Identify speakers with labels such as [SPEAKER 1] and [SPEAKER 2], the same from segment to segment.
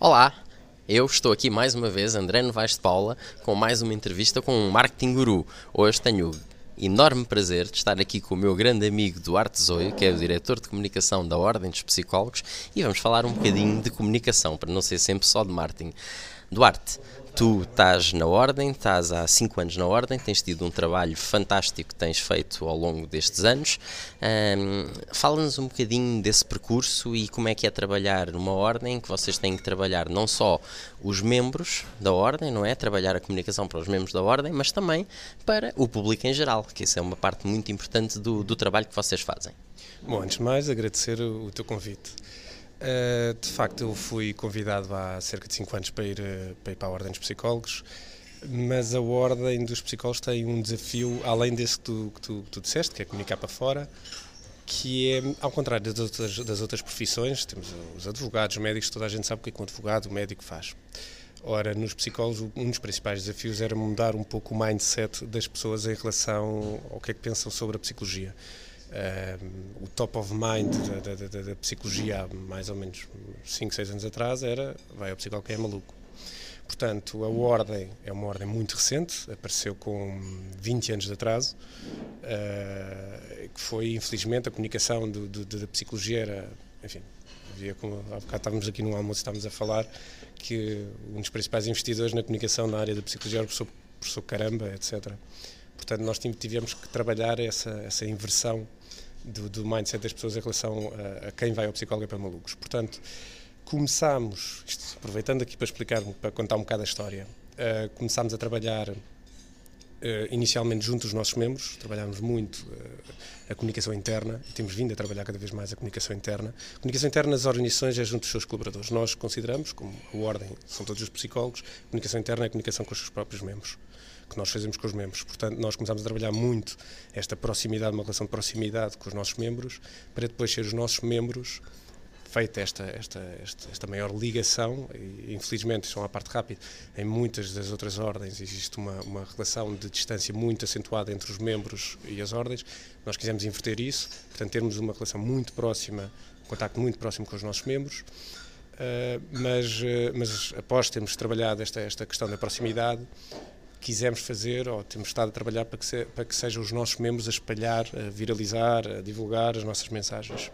[SPEAKER 1] Olá, eu estou aqui mais uma vez, André Novaes de Paula, com mais uma entrevista com um marketing guru. Hoje tenho o enorme prazer de estar aqui com o meu grande amigo Duarte Zoio, que é o diretor de comunicação da Ordem dos Psicólogos, e vamos falar um bocadinho de comunicação, para não ser sempre só de marketing. Duarte, tu estás na Ordem, estás há 5 anos na Ordem, tens tido um trabalho fantástico que tens feito ao longo destes anos. Um, Fala-nos um bocadinho desse percurso e como é que é trabalhar numa Ordem, que vocês têm que trabalhar não só os membros da Ordem, não é? Trabalhar a comunicação para os membros da Ordem, mas também para o público em geral, que isso é uma parte muito importante do, do trabalho que vocês fazem.
[SPEAKER 2] Bom, antes de mais, agradecer o teu convite. Uh, de facto, eu fui convidado há cerca de 5 anos para ir, uh, para ir para a Ordem dos Psicólogos, mas a Ordem dos Psicólogos tem um desafio, além desse que tu, que tu, que tu disseste, que é comunicar para fora, que é, ao contrário das outras, das outras profissões, temos os advogados, os médicos, toda a gente sabe o que, é que um advogado, o médico faz. Ora, nos psicólogos, um dos principais desafios era mudar um pouco o mindset das pessoas em relação ao que é que pensam sobre a psicologia o top of mind da, da, da, da, psicologia há mais ou menos 5, 6 anos atrás era vai ao psicólogo que é maluco. Portanto, a ordem é uma ordem muito recente, apareceu com 20 anos de atraso, uh, que foi, infelizmente, a comunicação do, do, da psicologia era, enfim, havia como, há bocado estávamos aqui no almoço estávamos a falar que um dos principais investidores na comunicação na área da psicologia era o professor, professor Caramba, etc. Portanto, nós tivemos que trabalhar essa, essa inversão do, do mindset das pessoas em relação a, a, quem vai ao psicólogo é para malucos. Portanto, começámos, isto, aproveitando aqui para explicar, para contar um bocado a história, uh, começámos a trabalhar uh, inicialmente junto dos nossos membros, trabalhámos muito uh, a comunicação interna e temos vindo a trabalhar cada vez mais a comunicação interna. A comunicação interna nas organizações é junto dos seus colaboradores. Nós consideramos, como a Ordem são todos os psicólogos, a comunicação interna é a comunicação com os seus próprios membros que nós fazemos com os membros. Portanto, nós começamos a trabalhar muito esta proximidade, uma relação de proximidade com os nossos membros, para depois ser os nossos membros feita esta, esta, esta, esta, maior ligação, e infelizmente, só uma parte rápida, em muitas das outras ordens existe uma, uma relação de distância muito acentuada entre os membros e as ordens, nós quisemos inverter isso, portanto termos uma relação muito próxima, um contacto muito próximo com os nossos membros, uh, mas, uh, mas após termos trabalhado esta, esta questão da proximidade, quisemos fazer, ou temos estado a trabalhar para que, se, para que sejam os nossos membros a espalhar, a viralizar, a divulgar as nossas mensagens.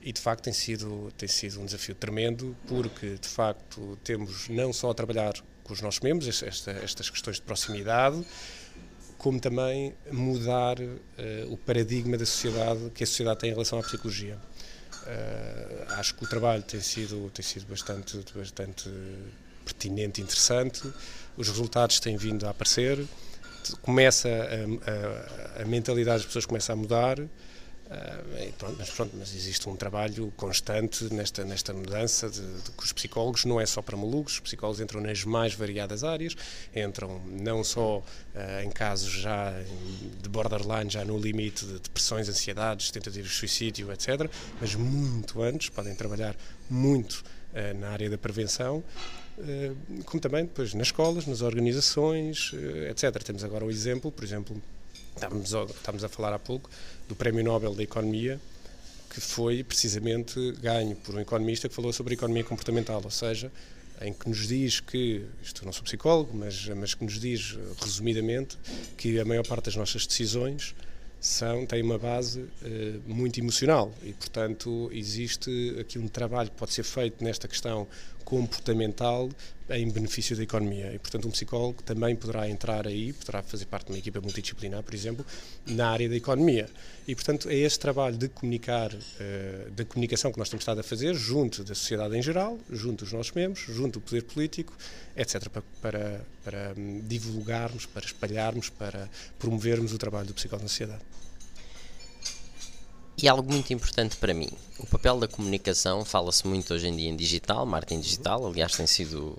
[SPEAKER 2] E de facto tem sido, tem sido um desafio tremendo, porque de facto temos não só a trabalhar com os nossos membros, esta, estas questões de proximidade, como também mudar uh, o paradigma da sociedade que a sociedade tem em relação à psicologia. Uh, acho que o trabalho tem sido, tem sido bastante, bastante pertinente, interessante. Os resultados têm vindo a aparecer, começa a, a, a mentalidade das pessoas começa a mudar, Uh, pronto, mas, pronto, mas existe um trabalho constante nesta, nesta mudança de, de, que os psicólogos não é só para malucos, os psicólogos entram nas mais variadas áreas, entram não só uh, em casos já de borderline, já no limite de depressões, ansiedades, tentativas de suicídio, etc., mas muito antes, podem trabalhar muito uh, na área da prevenção como também depois nas escolas, nas organizações, eh, etc. Temos agora o exemplo, por exemplo, estávamos, estávamos a falar há pouco do Prémio Nobel da Economia, que foi precisamente ganho por um economista que falou sobre a economia comportamental, ou seja, em que nos diz que, isto não sou psicólogo, mas, mas que nos diz resumidamente que a maior parte das nossas decisões são, têm uma base uh, muito emocional. E, portanto, existe aqui um trabalho que pode ser feito nesta questão comportamental em benefício da economia. E, portanto, um psicólogo também poderá entrar aí, poderá fazer parte de uma equipa multidisciplinar, por exemplo, na área da economia. E, portanto, é este trabalho de comunicar, uh, da comunicação que nós temos estado a fazer, junto da sociedade em geral, junto dos nossos membros, junto do poder político, etc., para, para, para hum, divulgarmos, para espalharmos, para promovermos o trabalho do psicólogo na sociedade.
[SPEAKER 1] E algo muito importante para mim, o papel da comunicação, fala-se muito hoje em dia em digital, marketing digital, aliás tem sido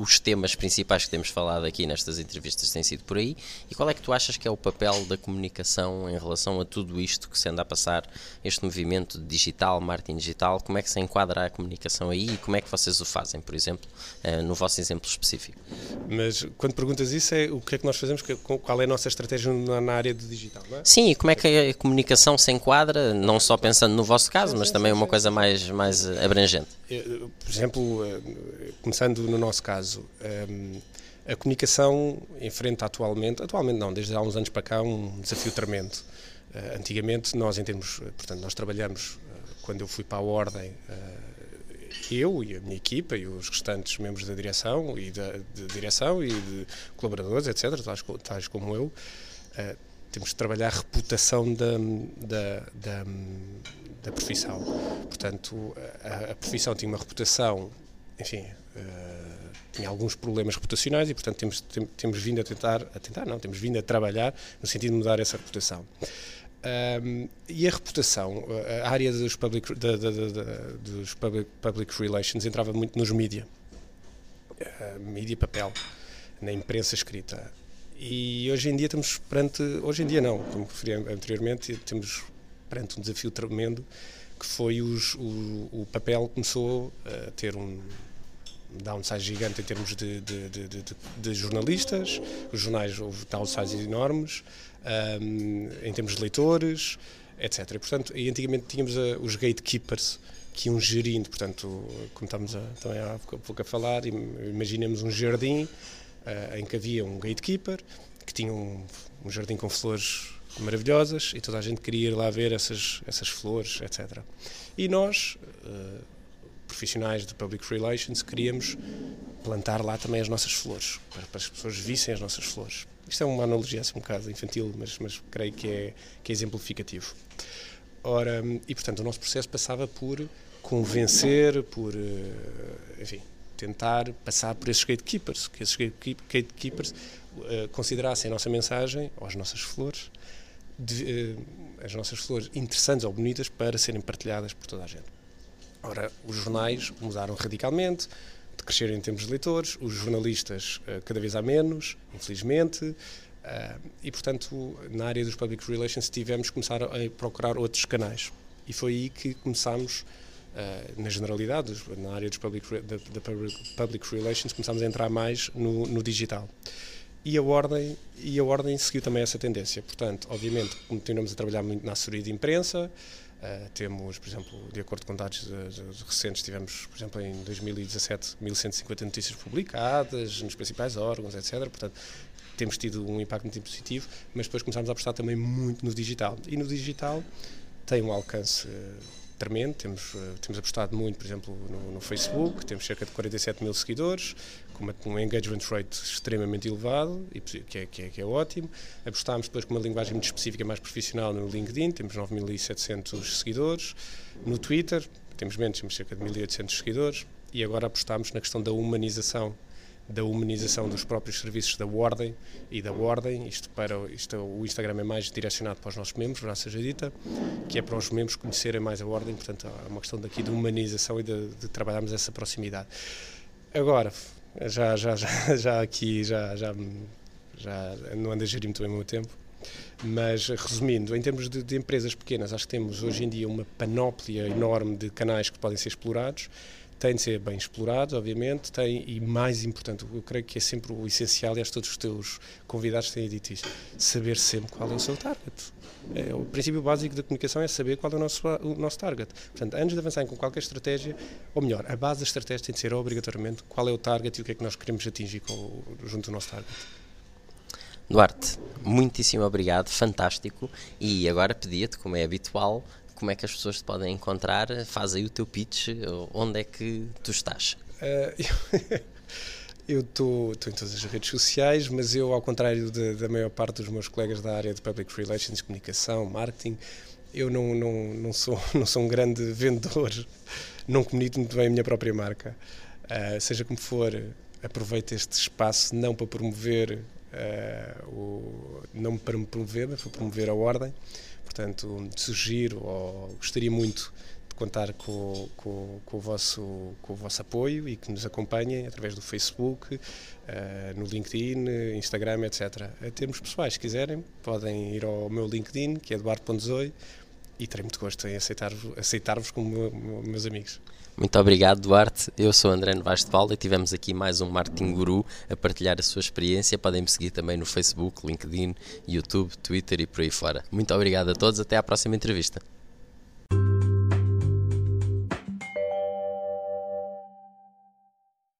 [SPEAKER 1] os temas principais que temos falado aqui nestas entrevistas têm sido por aí. E qual é que tu achas que é o papel da comunicação em relação a tudo isto que se anda a passar, este movimento digital, marketing digital? Como é que se enquadra a comunicação aí e como é que vocês o fazem, por exemplo, uh, no vosso exemplo específico?
[SPEAKER 2] Mas quando perguntas isso, é o que é que nós fazemos, qual é a nossa estratégia na área do digital, é?
[SPEAKER 1] Sim, e como é que a comunicação se enquadra, não só pensando no vosso caso, mas também uma coisa mais, mais abrangente?
[SPEAKER 2] Por exemplo, eh, começando no nosso caso, ehm, a comunicação enfrenta atualmente, atualmente não, desde há uns anos para cá, um desafio tremendo. Eh, antigamente, nós em termos, portanto, nós trabalhamos, eh, quando eu fui para a Ordem, eu e a minha equipa e os restantes membros da direção e da de direção e de colaboradores, etc., tais, tais como eu, temos de trabalhar a reputação da, da, da, da profissão. Portanto, a, a, profissão tinha uma reputação, enfim, uh, tinha alguns problemas reputacionais e, portanto, temos, tem, temos vindo a tentar, a tentar não, temos vindo a trabalhar no sentido de mudar essa reputação. Um, e a reputação, a área dos public, da, da, da, dos public, public relations entrava muito nos mídia, uh, mídia papel, na imprensa escrita. E hoje em dia estamos perante, hoje em dia não, como referi anteriormente, temos perante um desafio tremendo que foi os, o, o papel começou a ter um downsize gigante em termos de, de, de, de jornalistas, os jornais houve downsize enormes, um, em termos de leitores, etc. E, portanto, e antigamente tínhamos a, os gatekeepers que iam gerindo, portanto, como estamos a, também há pouco a falar, imaginemos um jardim uh, em que havia um gatekeeper que tinha um, um, jardim com flores maravilhosas e toda a gente queria ir lá ver essas, essas flores, etc. E nós, uh, profissionais de Public Relations, queríamos plantar lá também as nossas flores, para, para, as pessoas vissem as nossas flores. Isto é uma analogia assim um bocado infantil, mas, mas creio que é, que é exemplificativo. Ora, e portanto o nosso processo passava por convencer, por, uh, enfim, tentar passar por esses gatekeepers, que esses gatekeepers uh, considerassem a nossa mensagem, ou as nossas flores, de, uh, as nossas flores interessantes ou bonitas para serem partilhadas por toda a gente. Ora, os jornais mudaram radicalmente, de crescer em termos de leitores, os jornalistas uh, cada vez há menos, infelizmente, e portanto, na área dos public relations tivemos que começar a procurar outros canais. E foi aí que começámos Uh, na generalidade, na área dos public, da, public, relations, começámos a entrar mais no, no, digital. E a, ordem, e a Ordem seguiu também essa tendência. Portanto, obviamente, continuamos a trabalhar muito na assessoria de imprensa. Uh, temos, por exemplo, de acordo com dados recentes, tivemos, por exemplo, em 2017, 1150 notícias publicadas nos principais órgãos, etc. Portanto, temos tido um impacto muito positivo, mas depois começámos a apostar também muito no digital. E no digital tem um alcance tremendo. Temos, uh, temos apostado muito, por exemplo, no, no, Facebook, temos cerca de 47 mil seguidores, com uma, um engagement rate extremamente elevado, e, que, é, que, é, que é ótimo. Apostámos depois com uma linguagem muito específica, mais profissional no LinkedIn, temos 9.700 seguidores. No Twitter, temos menos, temos cerca de 1.800 seguidores. E agora apostámos na questão da humanização da humanização dos próprios serviços da Ordem e da Ordem, isto para isto, o Instagram é mais direcionado para os nossos membros, verdade seja dita, que é para os membros conhecerem mais a Ordem, portanto há uma questão daqui de humanização e de, de trabalharmos essa proximidade. Agora, já, já, já, já aqui, já, já, já não ando a gerir muito bem o meu tempo, mas resumindo, em termos de, de empresas pequenas, acho que temos hoje em dia uma panóplia enorme de canais que podem ser explorados, tem de ser bem explorado, obviamente, tem, e mais importante, eu creio que é sempre o essencial, e acho que todos os teus convidados têm dito isso, saber sempre qual é o seu target. É, o princípio básico da comunicação é saber qual é o nosso, o nosso target. Portanto, antes de avançar com qualquer estratégia, ou melhor, a base da estratégia tem de ser obrigatoriamente qual é o target e o que é que nós queremos atingir com, junto do nosso target.
[SPEAKER 1] Duarte, muitíssimo obrigado, fantástico. E agora pedia-te, como é habitual, como é que as pessoas te podem encontrar? Faz aí o teu pitch, onde é que tu estás?
[SPEAKER 2] Uh, eu estou em todas as redes sociais, mas eu, ao contrário de, da maior parte dos meus colegas da área de Public Relations, comunicação, marketing, eu não, não, não, sou, não sou um grande vendedor, não comunico muito bem a minha própria marca. Uh, seja como for, aproveito este espaço não para promover, uh, o, não para me promover, mas para promover a ordem. Portanto, sugiro ou gostaria muito de contar com, com, com, o vosso, com o vosso apoio e que nos acompanhem através do Facebook, uh, no LinkedIn, Instagram, etc. A termos pessoais, se quiserem, podem ir ao meu LinkedIn, que é eduardo.zoi, e terei muito gosto em aceitar-vos aceitar como meu, meus amigos.
[SPEAKER 1] Muito obrigado, Duarte. Eu sou André Novaes de Paula e tivemos aqui mais um Marketing Guru a partilhar a sua experiência. Podem me seguir também no Facebook, LinkedIn, YouTube, Twitter e por aí fora. Muito obrigado a todos. Até à próxima entrevista.